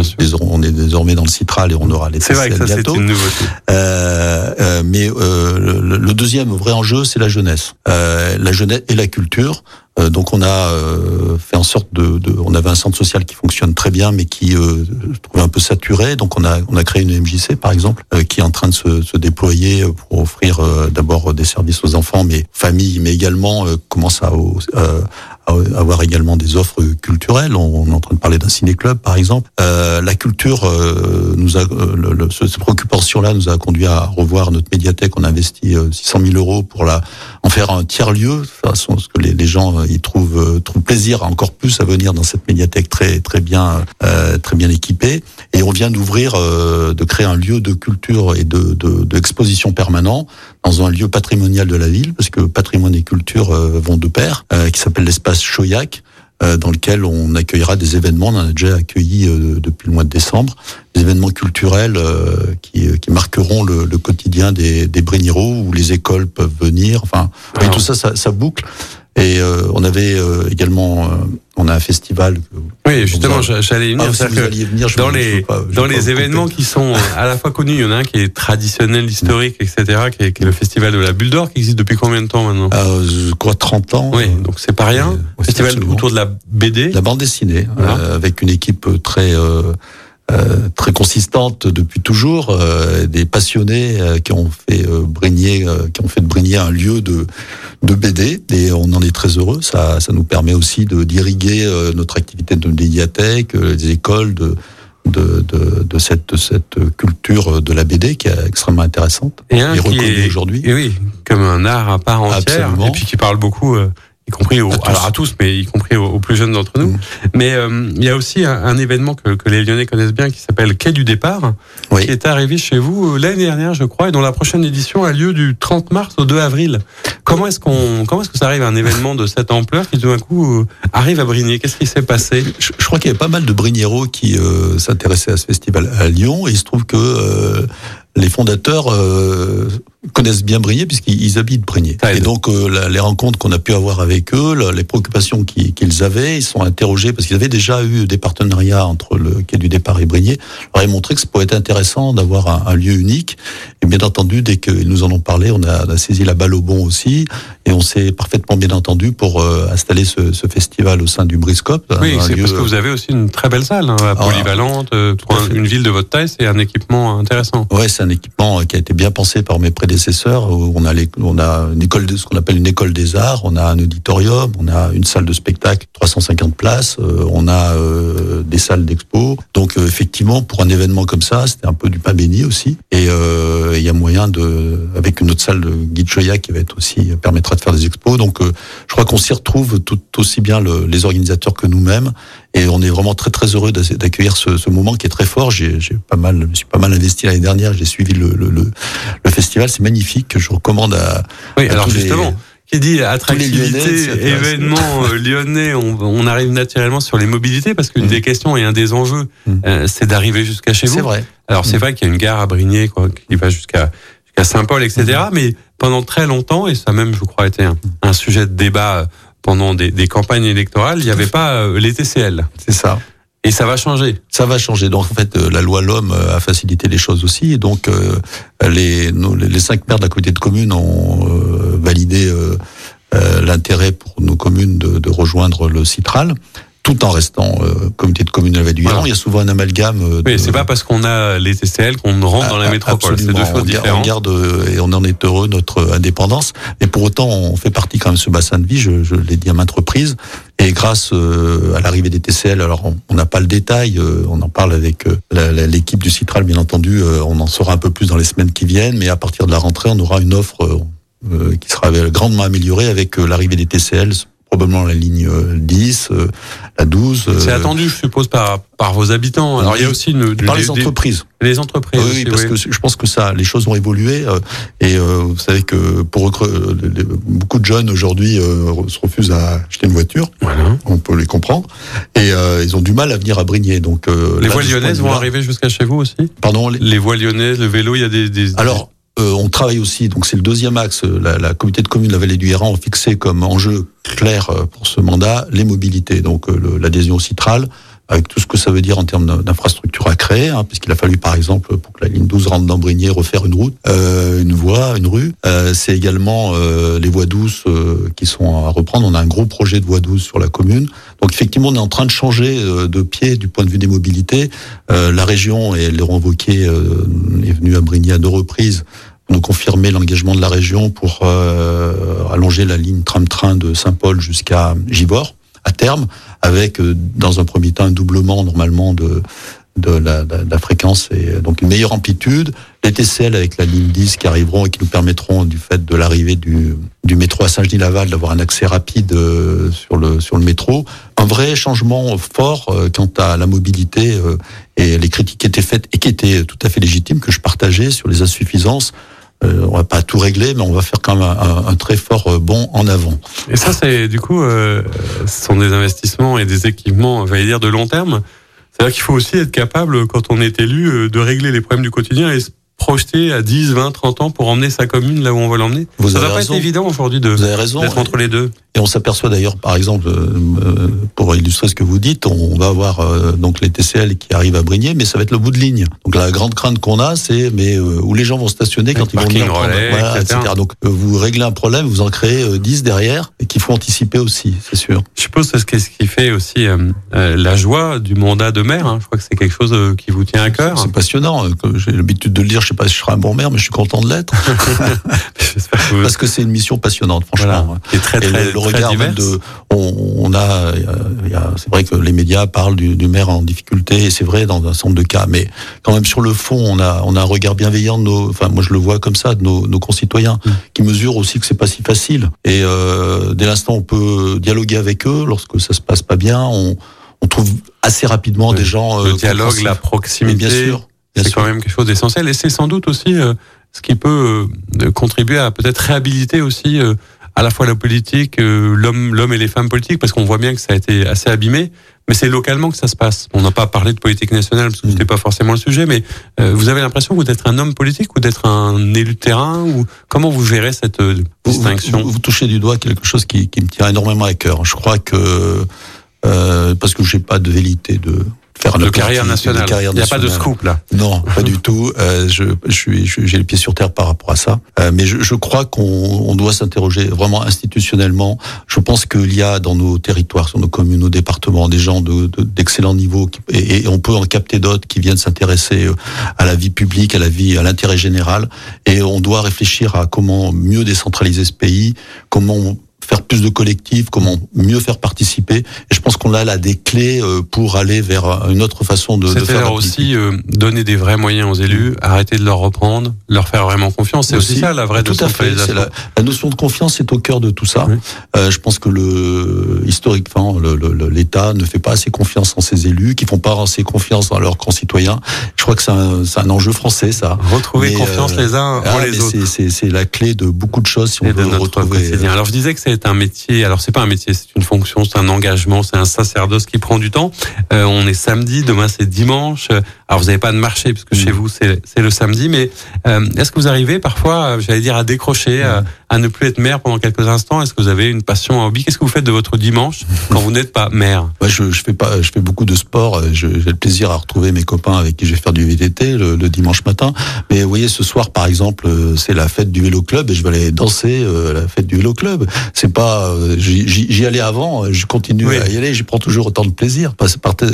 on est désormais dans le Citral et on aura les C'est vrai que ça c'est une nouveauté. Euh, mais le, le, deuxième vrai enjeu, c'est la jeunesse, la jeunesse et la culture. Euh, donc on a euh, fait en sorte de, de, on avait un centre social qui fonctionne très bien, mais qui euh, trouvait un peu saturé. Donc on a on a créé une MJC par exemple, euh, qui est en train de se, se déployer pour offrir d'abord des services aux enfants, mais familles, mais également commence à, avoir également des offres culturelles. On, est en train de parler d'un ciné-club, par exemple. Euh, la culture euh, nous a, euh, le, cette préoccupation-là nous a conduit à revoir notre médiathèque. On a investi 600 000 euros pour la, en faire un tiers lieu, façon ce que les, les gens y trouvent, trouvent plaisir encore plus à venir dans cette médiathèque très très bien très bien équipée. Et on vient d'ouvrir, de créer un lieu de culture et de d'exposition de, permanent dans un lieu patrimonial de la ville, parce que patrimoine et culture vont de pair, qui s'appelle l'espace Choyac, euh, dans lequel on accueillera des événements. On en a déjà accueilli euh, depuis le mois de décembre des événements culturels euh, qui, qui, marqueront le, le quotidien des, des où les écoles peuvent venir. Enfin, et tout ça, ça, ça boucle. Et euh, on avait euh, également, euh, on a un festival. Oui, justement, j'allais venir. Ah, venir dans les dans les événements qui sont à la fois connus, il y en a un qui est traditionnel, historique, etc., qui est, qui est le festival de la Bulle d'Or, qui existe depuis combien de temps maintenant? Je crois 30 ans. Oui, donc c'est pas rien. festival autour de la BD, la bande dessinée, avec une équipe très euh, très consistante depuis toujours, euh, des passionnés euh, qui ont fait Brigné, qui ont fait de un lieu de de BD et on en est très heureux. Ça, ça nous permet aussi de d'irriguer notre activité de médiathèque, les écoles de de, de, de, cette, de cette culture de la BD qui est extrêmement intéressante et, un reconnue aujourd'hui. Oui, comme un art à part entière, et puis qui parle beaucoup y compris aux, à alors à tous, mais y compris aux, plus jeunes d'entre nous. Mm. Mais euh, il y a aussi un, événement que, que, les Lyonnais connaissent bien qui s'appelle Quai du départ, qui est arrivé chez vous euh, l'année dernière, je crois, et dont la prochaine édition a lieu du 30 mars au 2 avril. Comment est-ce qu'on, comment est-ce que ça arrive à un événement de cette ampleur qui tout d'un coup euh, arrive à Brigné? Qu'est-ce qui s'est passé? Je, crois qu'il y avait pas mal de Brignéros qui s'intéressaient à ce festival à Lyon, et il se trouve que les fondateurs euh, connaissent bien Brigné puisqu'ils habitent Brigné. Et donc euh, les rencontres qu'on a pu avoir avec eux, les préoccupations qu'ils avaient, ils sont interrogés parce qu'ils avaient déjà eu des partenariats entre le quai du départ et Brigné. leur a montré que ça pourrait être intéressant d'avoir un, lieu unique. Et bien entendu, dès qu'ils nous en ont parlé, on a, on a, saisi la balle au bon aussi et on s'est parfaitement bien entendu pour euh, installer ce, ce, festival au sein du Briscope. Oui, c'est parce que vous avez aussi une très belle salle, hein, ah, polyvalente, pour une ville de votre taille, c'est un équipement intéressant. Ouais, c'est un équipement qui a été bien pensé par mes prédécesseurs. On a, les, on a une école, de, ce qu'on appelle une école des arts, on a un auditorium, on a une salle de spectacle, 350 places, euh, on a euh, des salles d'expo. Donc euh, effectivement, pour un événement comme ça, c'était un peu du pain béni aussi. Et il y a moyen de, avec une autre salle de Guide Choya qui va être aussi permettra de faire des expos. Donc je crois qu'on s'y retrouve tout aussi bien le, les organisateurs que nous-mêmes. Et on est vraiment très très heureux d'accueillir ce, ce, moment qui est très fort. J'ai pas mal, je me suis pas mal investi l'année dernière. J'ai suivi le, le, le, festival, c'est magnifique. Que je recommande à. Oui, alors justement. qui dit attractivité, événement euh, lyonnais, on, on, arrive naturellement sur les mobilités parce qu'une mmh. des questions et un des enjeux, mmh. euh, c'est d'arriver jusqu'à chez vous. C'est vrai. Alors c'est mmh. vrai qu'il y a une gare à Brigné quoi, qui va jusqu'à jusqu'à Saint-Paul, etc. Mais pendant très longtemps, et ça même, je crois, été un, un sujet de débat pendant des, des campagnes électorales, il n'y avait pas euh, les TCL. C'est ça. Et ça va changer. Ça va changer. Donc en fait, euh, la loi l'homme euh, a facilité les choses aussi. Et donc les, les cinq maires de la communauté de communes ont validé l'intérêt pour nos communes de, de, rejoindre le Citral tout en restant euh, communauté de communes de la Vallée du Héran. Il y a souvent un amalgame. Euh, oui, c'est pas parce qu'on a les TCL qu'on rentre dans la ah, métropole. C'est deux choses différentes. On garde et on en est heureux notre indépendance. Et pour autant, on fait partie quand même de ce bassin de vie. Je, je l'ai dit à maintes reprises. Et grâce à l'arrivée des TCL, alors on n'a pas le détail, on en parle avec l'équipe du Citral, bien entendu. on en saura un peu plus dans les semaines qui viennent. Mais à partir de la rentrée, on aura une offre qui sera grandement améliorée avec l'arrivée des TCL probablement la ligne 10, euh, euh, la 12. C'est euh, attendu, je suppose, par, par vos habitants. Alors, il y a aussi une, par les entreprises. Les entreprises. Oui, parce que je pense que ça, les choses vont évoluer. Et vous savez que pour beaucoup de jeunes aujourd'hui se refusent à acheter une voiture. Voilà. On peut les comprendre. Et ils ont du mal à venir à Brigné. Donc les voies lyonnaises vont arriver jusqu'à chez vous aussi? Pardon. Les, voies lyonnaises, le vélo, il y a des. des Alors. On travaille aussi, donc c'est le deuxième axe. La, la communauté de communes de la vallée du Héran a fixé comme enjeu clair euh, pour ce mandat, les mobilités, donc euh, l'adhésion au Citral, avec tout ce que ça veut dire en termes d'infrastructure à créer, hein, puisqu'il a fallu par exemple pour que la ligne 12 rentre dans Brigné refaire une route, euh, une voie, une rue. Euh, c'est également euh, les voies douces euh, qui sont à reprendre. On a un gros projet de voie douce sur la commune. Donc effectivement, on est en train de changer de pied du point de vue des mobilités. la région, et Laurent Wauquiez est venu à Brigné à deux reprises nous confirmer l'engagement de la région pour euh, allonger la ligne tram-train de Saint-Paul jusqu'à Givors à terme, avec euh, dans un premier temps un doublement normalement de de la, de la, fréquence et euh, donc une meilleure amplitude. Les TCL avec la ligne 10 qui arriveront et qui nous permettront du fait de l'arrivée du, du métro à Saint-Genis-Laval d'avoir un accès rapide sur le sur le métro. Un vrai changement fort quant à la mobilité et les critiques qui étaient faites et qui étaient tout à fait légitimes que je partageais sur les insuffisances on va pas tout régler, mais on va faire quand même un, très fort euh, bond en avant. Et ça, c'est du coup, euh, ce sont des investissements et des équipements, on va dire, de long terme. C'est-à-dire qu'il faut aussi être capable, quand on est élu, de régler les problèmes du quotidien projeter à 10, 20, 30 ans pour emmener sa commune là où on veut l'emmener. Ça va pas être évident aujourd'hui de d'être entre les deux. Et on s'aperçoit d'ailleurs, par exemple, euh, pour illustrer ce que vous dites, on va avoir euh, donc les TCL qui arrivent à Brigné, mais ça va être le bout de ligne. Donc la grande crainte qu'on a, c'est mais euh, où les gens vont stationner quand ils vont venir prendre, voilà, etc. Donc vous réglez un problème, vous en créez 10 derrière et qu'il faut anticiper aussi, c'est sûr. Je suppose que c'est ce qui fait aussi la joie du mandat de maire. Hein. Je crois que c'est quelque chose qui vous tient à cœur. C'est passionnant. J'ai l'habitude de le dire. Je sais pas si je serai un bon maire, mais je suis content de l'être. Parce que c'est une mission passionnante, franchement. Et très, très, regard de, on, a, c'est vrai que les médias parlent du, maire en difficulté, et c'est vrai dans un certain nombre de cas, mais quand même sur le fond, on a, on a un regard bienveillant de nos, enfin moi je le vois comme ça, de nos, nos concitoyens, mm. qui mesurent aussi que c'est pas si facile. Et euh, dès l'instant on peut dialoguer avec eux, lorsque ça se passe pas bien, on, on trouve assez rapidement des gens. Le euh, dialogue, la proximité. bien sûr. C'est quand même quelque chose d'essentiel, et c'est sans doute aussi euh, ce qui peut euh, contribuer à peut-être réhabiliter aussi à la fois la politique, euh, l'homme, l'homme et les femmes politiques, parce qu'on voit bien que ça a été assez abîmé. Mais c'est localement que ça se passe. On n'a pas parlé de politique nationale parce que c'était pas forcément le sujet. Mais euh, vous avez l'impression vous d'être un homme politique ou d'être un élu de terrain ou comment vous gérez cette euh, distinction vous, touchez du doigt quelque chose qui, qui me tient énormément à cœur. Je crois que parce que j'ai pas de vérité de faire de carrière nationale. Il n'y a pas de scoop là. Non, pas du tout. Euh, je, je suis, j'ai les pieds sur terre par rapport à ça. Euh, mais je, je crois qu'on on doit s'interroger vraiment institutionnellement. Je pense qu'il y a dans nos territoires, sur nos communes, nos départements, des gens de, d'excellent niveau et, et, on peut en capter d'autres qui viennent s'intéresser euh, à la vie publique, à la vie, à l'intérêt général. Et on doit réfléchir à comment mieux décentraliser ce pays, comment faire plus de collectifs, comment mieux faire participer. Et je pense qu'on a là des clés euh, pour aller vers une autre façon de, de faire. aussi euh, donner des vrais moyens aux élus, arrêter de leur reprendre, leur faire vraiment confiance. C'est aussi, ça la vraie tout à fait. La, la, notion de confiance est au cœur de tout ça. Euh, je pense que le historiquement, l'État ne fait pas assez confiance en ses élus, qui font pas assez confiance dans leurs concitoyens. Je crois que c'est un, un, enjeu français, ça. Retrouver confiance les uns ah, les autres. C'est la clé de beaucoup de choses si on veut retrouver. Alors je disais que c'est c'est un métier. Alors c'est pas un métier, c'est une fonction, c'est un engagement, c'est un sacerdoce qui prend du temps. Euh, on est samedi, demain c'est dimanche. Alors vous n'avez pas de marché puisque chez vous c'est le samedi, mais est-ce que vous arrivez parfois, j'allais dire, à décrocher, à, ne plus être maire pendant quelques instants? Est-ce que vous avez une passion, un hobby? Qu'est-ce que vous faites de votre dimanche quand vous n'êtes pas maire? Je, je fais pas, je fais beaucoup de sport. J'ai le plaisir à retrouver mes copains avec qui je vais faire du VTT le, le dimanche matin. Mais vous voyez, ce soir par exemple, c'est la fête du vélo club et je vais aller danser à la fête du vélo club. C'est pas, j'y allais avant, je continue à y aller, je prends toujours autant de plaisir.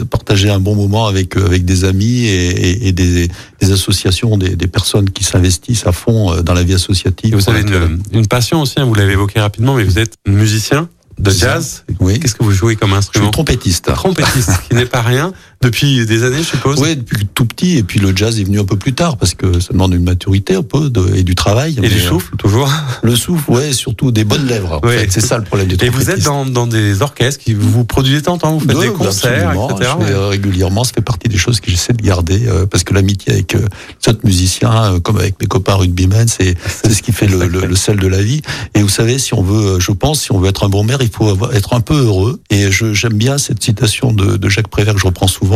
Partager un bon moment avec avec des amis et, et des, des, associations, des, des personnes qui s'investissent à fond dans la vie associative. vous avez une, une, passion aussi, hein, vous l'avez évoqué rapidement, mais vous êtes musicien de jazz. Oui. Qu'est-ce que vous jouez comme instrument Je suis trompettiste. Trompettiste, qui n'est pas rien. Depuis des années, je suppose. Oui, depuis tout petit. Et puis le jazz est venu un peu plus tard parce que ça demande une maturité un peu et du travail. Et du euh, souffle, toujours. Le souffle, ouais, surtout des bonnes lèvres. Fait, c'est ça le problème du Et vous êtes dans, dans des orchestres qui vous produisez tant temps, vous faites des concerts, etc. Je fais, régulièrement, ça fait partie des choses que j'essaie de garder euh, parce que l'amitié avec euh, autres musiciens, euh, comme avec mes copains rugbymen, c'est c'est ce qui fait le, le, sel de la vie. Et vous savez, si on veut, je pense, si on veut être un bon maire, il faut être un peu heureux. Et j'aime bien cette citation de, de Jacques Prévert que je reprends souvent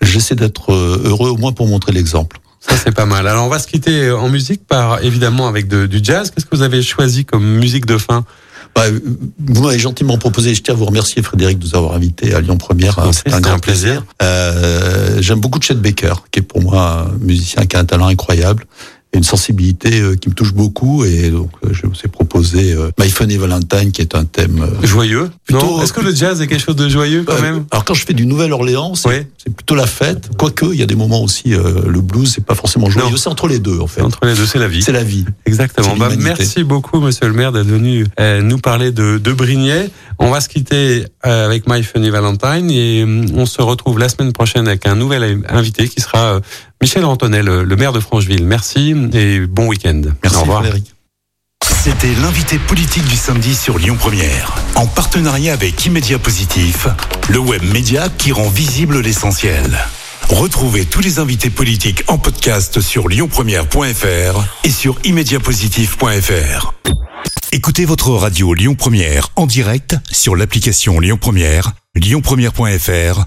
j'essaie d'être euh, heureux au moins pour montrer l'exemple. Ça c'est pas mal. Alors on va se quitter en musique par évidemment avec du jazz. Qu'est-ce que vous avez choisi comme musique de fin? Bah, vous m'avez gentiment proposé, je tiens à vous remercier Frédéric de nous avoir invités à Lyon Première. C'est un grand plaisir. Euh, J'aime beaucoup Chet Baker, qui est pour moi un musicien qui a un talent incroyable une sensibilité euh, qui me touche beaucoup et donc euh, je vous ai proposé euh, My Funny Valentine qui est un thème joyeux. Est-ce que le jazz est quelque chose de joyeux quand même? Alors quand je fais du Nouvelle-Orléans, c'est plutôt la fête. Quoique il y a des moments aussi le blues, c'est pas forcément joyeux, c'est entre les deux en fait. Entre les deux, c'est la vie. C'est la vie. Exactement. Bah, merci beaucoup Monsieur le maire d'être venu nous parler de, de Brignais. On va se quitter avec My Funny Valentine et on se retrouve la semaine prochaine avec un nouvel invité qui sera Michel Antonel, le maire de Francheville. Merci et bon week-end. Merci, Au revoir. Frédéric. C'était l'invité politique du samedi sur Lyon Première, en partenariat avec Immédia Positif, le web média qui rend visible l'essentiel. Retrouvez tous les invités politiques en podcast sur lyonpremière.fr et sur immédiapositif.fr. Écoutez votre radio Lyon Première en direct sur l'application Lyon Première, lyonpremière.fr